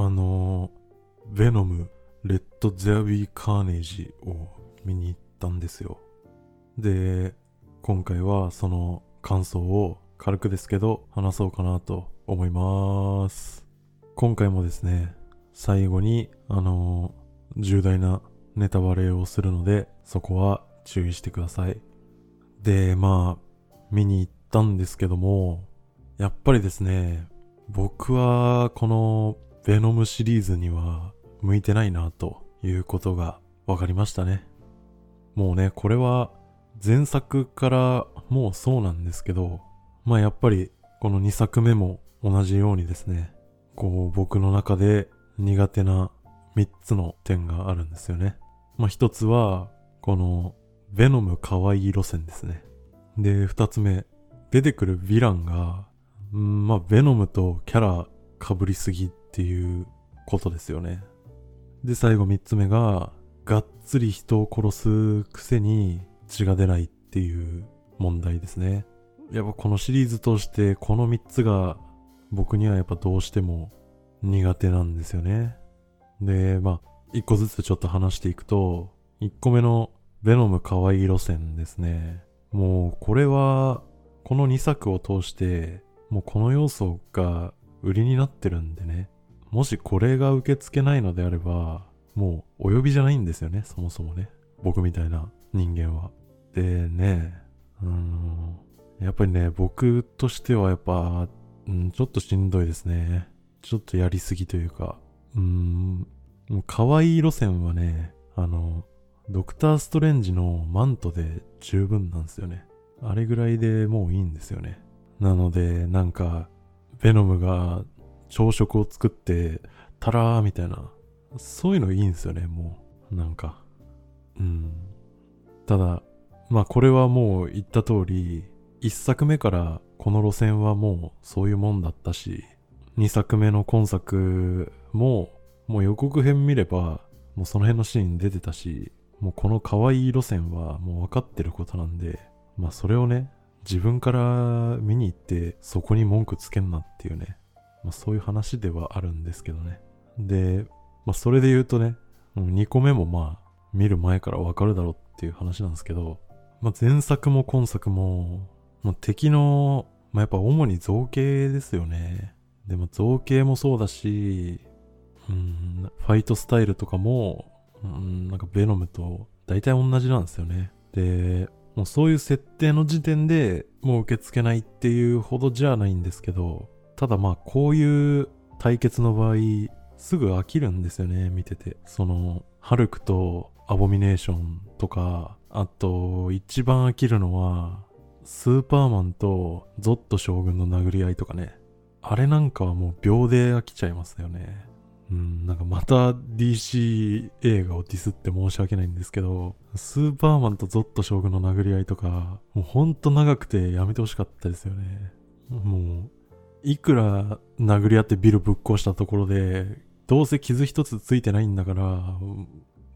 あの、ベノム、レッド・ゼア・ビー・カーネージを見に行ったんですよ。で、今回はその感想を軽くですけど話そうかなと思います。今回もですね、最後に、あの重大なネタバレをするので、そこは注意してください。で、まあ、見に行ったんですけども、やっぱりですね、僕はこのベノムシリーズには向いてないなということが分かりましたね。もうね、これは前作からもうそうなんですけど、まあやっぱりこの2作目も同じようにですね、こう僕の中で苦手な3つの点があるんですよね。まあ1つは、このベノム可愛い路線ですね。で、2つ目、出てくるヴィランが、んまあベノムとキャラ被りすぎっていうことですよね。で、最後3つ目が、がっつり人を殺すくせに血が出ないっていう問題ですね。やっぱこのシリーズとしてこの3つが僕にはやっぱどうしても苦手なんですよね。で、まあ、1個ずつちょっと話していくと、1個目のベノム可愛い路線ですね。もうこれはこの2作を通してもうこの要素が売りになってるんでね。もしこれが受け付けないのであれば、もうお呼びじゃないんですよね、そもそもね。僕みたいな人間は。でね、うん、やっぱりね、僕としてはやっぱ、うん、ちょっとしんどいですね。ちょっとやりすぎというか、うん、もう可愛い路線はね、あの、ドクターストレンジのマントで十分なんですよね。あれぐらいでもういいんですよね。なので、なんか、ベノムが朝食を作って、タラーみたいな、そういうのいいんですよね、もう。なんか。うん。ただ、まあこれはもう言った通り、一作目からこの路線はもうそういうもんだったし、二作目の今作も、もう予告編見れば、もうその辺のシーン出てたし、もうこの可愛い路線はもう分かってることなんで、まあそれをね、自分から見に行ってそこに文句つけんなっていうね、まあそういう話ではあるんですけどね。で、まあそれで言うとね、2個目もまあ見る前から分かるだろうっていう話なんですけど、まあ前作も今作も、まあ、敵の、まあやっぱ主に造形ですよね。でも造形もそうだし、うん、ファイトスタイルとかも、うん、なんかベノムと大体同じなんですよね。で、もうそういう設定の時点でもう受け付けないっていうほどじゃないんですけど、ただまあこういう対決の場合、すぐ飽きるんですよね、見てて。その、ハルクとアボミネーションとか、あと、一番飽きるのは、スーパーマンとゾット将軍の殴り合いとかね。あれなんかはもう秒で飽きちゃいますよね。うん、なんかまた DC 映画をディスって申し訳ないんですけど、スーパーマンとゾット将軍の殴り合いとか、もうほんと長くてやめてほしかったですよね。もう、いくら殴り合ってビルぶっ壊したところで、どうせ傷一つついてないんだから、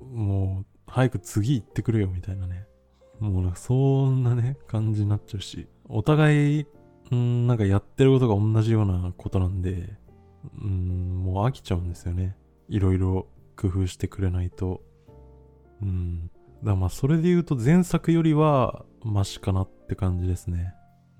もう、早く次行ってくれよみたいなね。もうなんかそんなね、感じになっちゃうし、お互い、んなんかやってることが同じようなことなんで、ん、もう飽きちゃうんですよね。いろいろ工夫してくれないと。うん。だからまあそれで言うと前作よりはマシかなって感じですね。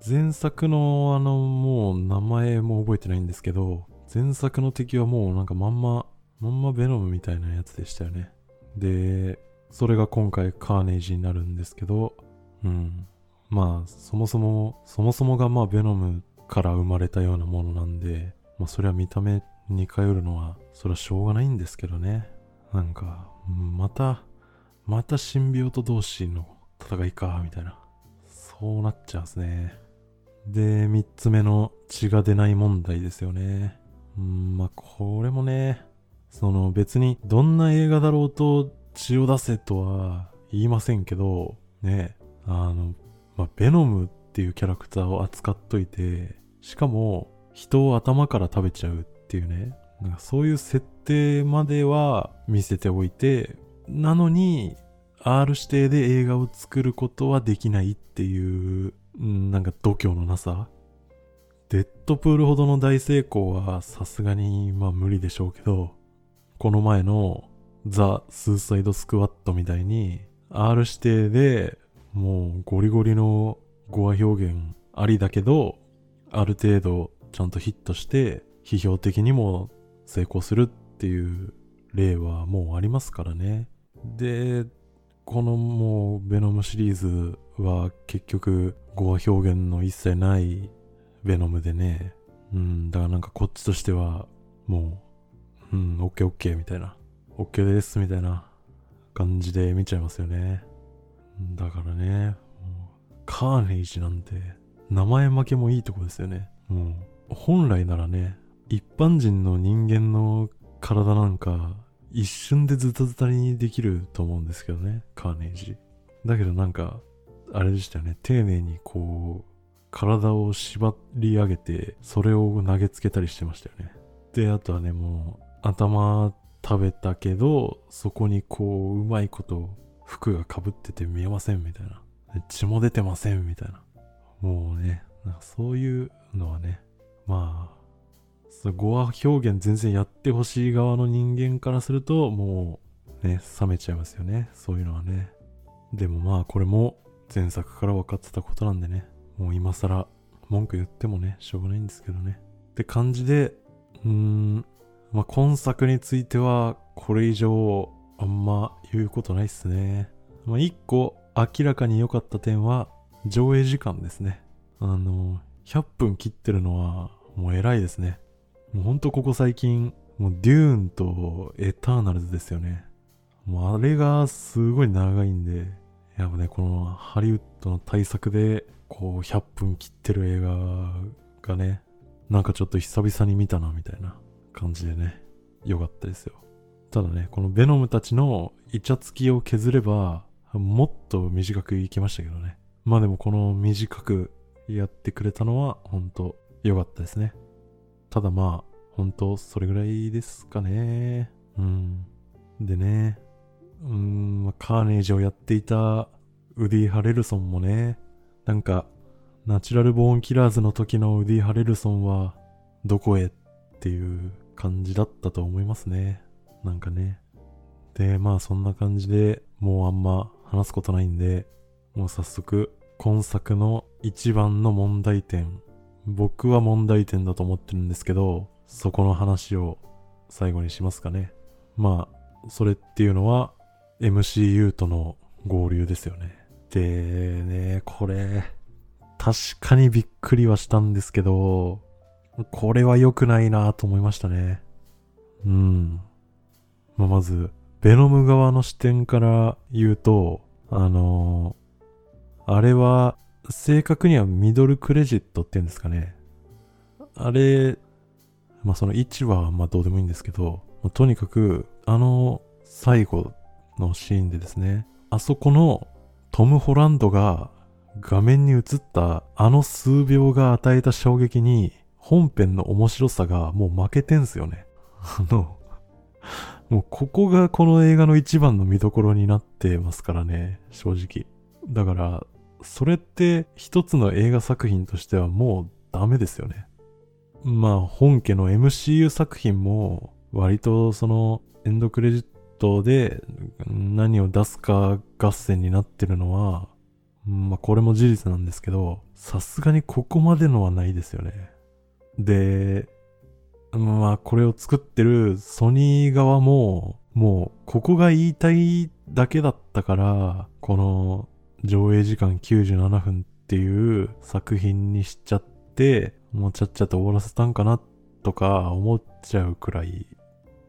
前作のあのもう名前も覚えてないんですけど、前作の敵はもうなんかまんま、まんまベノムみたいなやつでしたよね。で、それが今回カーネージになるんですけど、うん。まあそもそも、そもそもがまあベノムから生まれたようなものなんで、まあそれは見た目に頼るのは、それはしょうがないんですけどね。なんか、また、またシンビオト同士の戦いか、みたいな。そうなっちゃうんすね。で、三つ目の血が出ない問題ですよね。うん、まあこれもね、その別にどんな映画だろうと血を出せとは言いませんけど、ね、あの、まあベノムっていうキャラクターを扱っといて、しかも人を頭から食べちゃうっていうね、なんかそういう設定までは見せておいて、なのに R 指定で映画を作ることはできないっていう、なんか度胸のなさデッドプールほどの大成功はさすがにまあ無理でしょうけど、この前のザ・スーサイド・スクワットみたいに R 指定でもうゴリゴリの語話表現ありだけど、ある程度ちゃんとヒットして批評的にも成功するっていう例はもうありますからね。で、このもうベノムシリーズは結局語話表現の一切ないベノムでね。うん、だからなんかこっちとしてはもう、うん、オッケーオッケーみたいな。オッケーですみたいな感じで見ちゃいますよね。だからね、カーネイジなんて名前負けもいいとこですよね。もう本来ならね、一般人の人間の体なんか一瞬でズタズタにできると思うんですけどね、カーネイジ。だけどなんか、あれでしたよね、丁寧にこう、体を縛り上げて、それを投げつけたりしてましたよね。で、あとはね、もう、頭食べたけど、そこにこう、うまいこと服が被ってて見えませんみたいな。血も出てませんみたいな。もうね、なんかそういうのはね、まあ、語話表現全然やってほしい側の人間からすると、もうね、冷めちゃいますよね。そういうのはね。でもまあ、これも前作から分かってたことなんでね、もう今更文句言ってもね、しょうがないんですけどね。って感じで、うーん、まあ今作については、これ以上、あんま言うことないっすね。まあ一個明らかに良かった点は、上映時間ですね。あの、100分切ってるのは、もう偉いですね。もうほんとここ最近、もうデューンとエターナルズですよね。もうあれがすごい長いんで、やっぱね、このハリウッドの大作で、こう100分切ってる映画がね、なんかちょっと久々に見たなみたいな感じでね、良かったですよ。ただね、このベノムたちのイチャつきを削れば、もっと短くいきましたけどね。まあでもこの短くやってくれたのは本当良かったですね。ただまあ、本当それぐらいですかね。うん。でね、うん、カーネージをやっていたウディ・ハレルソンもね、なんか、ナチュラル・ボーン・キラーズの時のウディ・ハレルソンは、どこへっていう感じだったと思いますね。なんかね。で、まあそんな感じでもうあんま話すことないんで、もう早速、今作の一番の問題点僕は問題点だと思ってるんですけど、そこの話を最後にしますかね。まあ、それっていうのは MCU との合流ですよね。でね、これ、確かにびっくりはしたんですけど、これは良くないなと思いましたね。うん。まあ、まず、ベノム側の視点から言うと、あのー、あれは正確にはミドルクレジットって言うんですかね。あれ、まあその位置はまあどうでもいいんですけど、とにかくあの最後のシーンでですね、あそこのトム・ホランドが画面に映ったあの数秒が与えた衝撃に本編の面白さがもう負けてんすよね。あの、もうここがこの映画の一番の見どころになってますからね、正直。だから、それって一つの映画作品としてはもうダメですよね。まあ本家の MCU 作品も割とそのエンドクレジットトで何を出すか合戦になってるのは、まあこれも事実なんですけど、さすがにここまでのはないですよね。で、まあこれを作ってるソニー側も、もうここが言いたいだけだったから、この上映時間97分っていう作品にしちゃって、もうちゃっちゃと終わらせたんかなとか思っちゃうくらい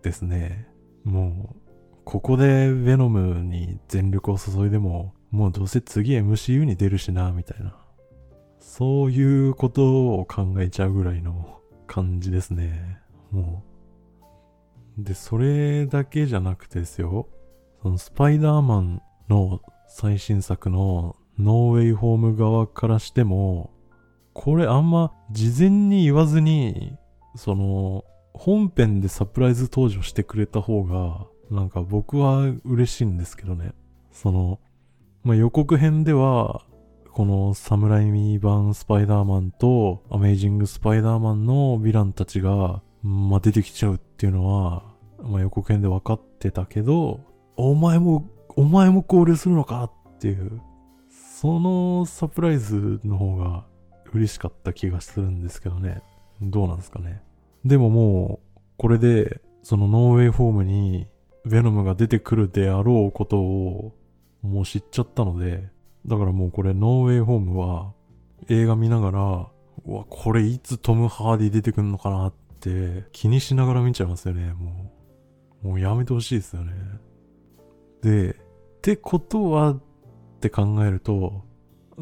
ですね。もう、ここでヴェノムに全力を注いでも、もうどうせ次 MCU に出るしな、みたいな。そういうことを考えちゃうぐらいの感じですね。もう。で、それだけじゃなくてですよ。そのスパイダーマンの最新作のノーウェイホーム側からしても、これあんま事前に言わずに、その、本編でサプライズ登場してくれた方が、なんか僕は嬉しいんですけどね。その、まあ、予告編では、このサムライミー版スパイダーマンとアメイジングスパイダーマンのヴィランたちが、まあ、出てきちゃうっていうのは、まあ、予告編で分かってたけど、お前も、お前も考慮するのかっていう、そのサプライズの方が嬉しかった気がするんですけどね。どうなんですかね。でももう、これで、そのノーウェイホームに、ヴェノムが出てくるであろうことを、もう知っちゃったので、だからもうこれ、ノーウェイホームは、映画見ながら、うわ、これいつトム・ハーディ出てくんのかなって気にしながら見ちゃいますよね、もう。もうやめてほしいですよね。で、ってことはって考えると、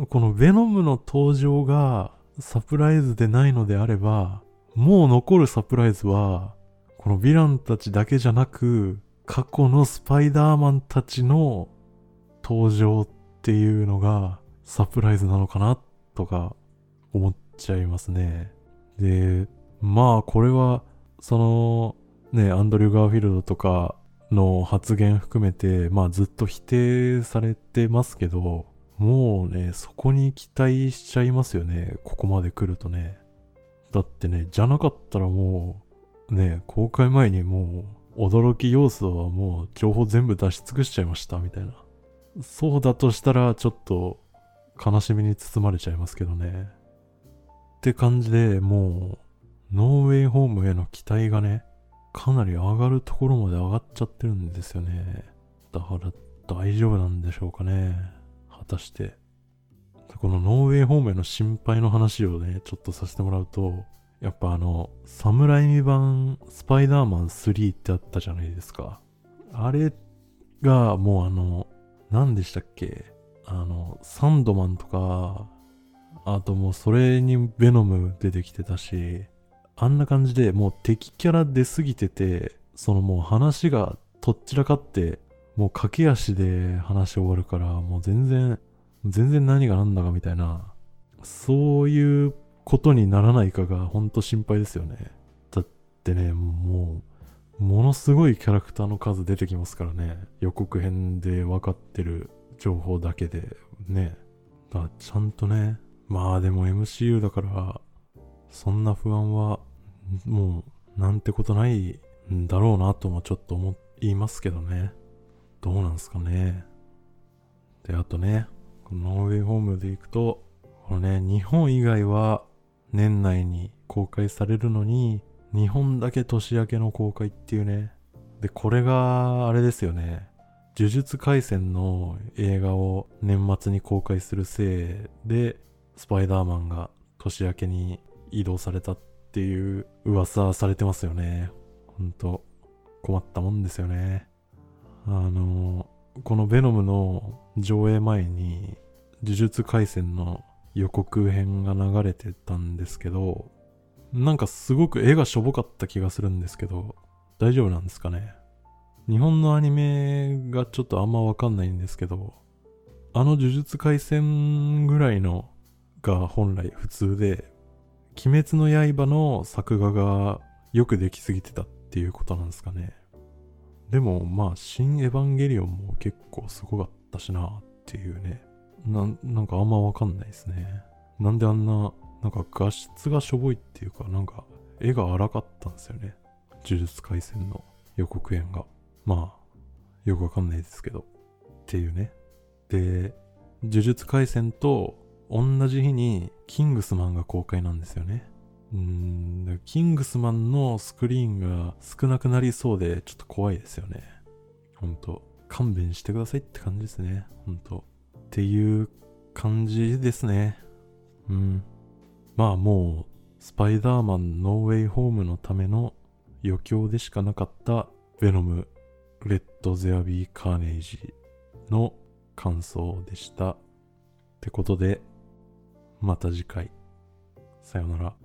このヴェノムの登場がサプライズでないのであれば、もう残るサプライズは、このヴィランたちだけじゃなく、過去のスパイダーマンたちの登場っていうのがサプライズなのかなとか思っちゃいますね。で、まあこれは、そのね、アンドリュー・ガーフィールドとかの発言含めて、まあずっと否定されてますけど、もうね、そこに期待しちゃいますよね。ここまで来るとね。だってね、じゃなかったらもう、ね、公開前にもう、驚き要素はもう情報全部出し尽くしちゃいました、みたいな。そうだとしたら、ちょっと、悲しみに包まれちゃいますけどね。って感じでもう、ノーウェイホームへの期待がね、かなり上がるところまで上がっちゃってるんですよね。だから大丈夫なんでしょうかね。果たして。このノーウェイホームへの心配の話をね、ちょっとさせてもらうと、やっぱあの、サムライミ版スパイダーマン3ってあったじゃないですか。あれがもうあの、何でしたっけ？あの、サンドマンとか、あともうそれにヴェノム出てきてたし、あんな感じでもう敵キャラ出すぎてて、そのもう話がとっちらかって、もう駆け足で話終わるから、もう全然、全然何が何だかみたいな、そういうことにならないかがほんと心配ですよね。だってね、もう、ものすごいキャラクターの数出てきますからね。予告編で分かってる情報だけで、ね。だちゃんとね、まあでも MCU だから、そんな不安は、もう、なんてことないんだろうなともちょっと思いますけどね。どうなんすかね。で、あとね、このノーウェイホームで行くと、このね、日本以外は年内に公開されるのに、日本だけ年明けの公開っていうね。で、これが、あれですよね。呪術廻戦の映画を年末に公開するせいで、スパイダーマンが年明けに移動されたっていう噂されてますよね。ほんと、困ったもんですよね。あの、このベノムの上映前に、呪術廻戦の予告編が流れてたんですけど、なんかすごく絵がしょぼかった気がするんですけど、大丈夫なんですかね？日本のアニメがちょっとあんまわかんないんですけど、あの呪術廻戦ぐらいのが本来普通で、鬼滅の刃の作画がよくできすぎてたっていうことなんですかね？でもまあ、新エヴァンゲリオンも結構すごかったしなっていうね。な、なんかあんまわかんないですね。なんであんな、なんか画質がしょぼいっていうか、なんか絵が荒かったんですよね。呪術廻戦の予告編が。まあ、よくわかんないですけど。っていうね。で、呪術廻戦と同じ日にキングスマンが公開なんですよね。うーん、キングスマンのスクリーンが少なくなりそうでちょっと怖いですよね。ほんと。勘弁してくださいって感じですね。ほんと。っていう感じですね。うん。まあもう、スパイダーマンノーウェイホームのための余興でしかなかったヴェノム、レッド・ゼアビー・カーネイジの感想でした。ってことで、また次回。さよなら。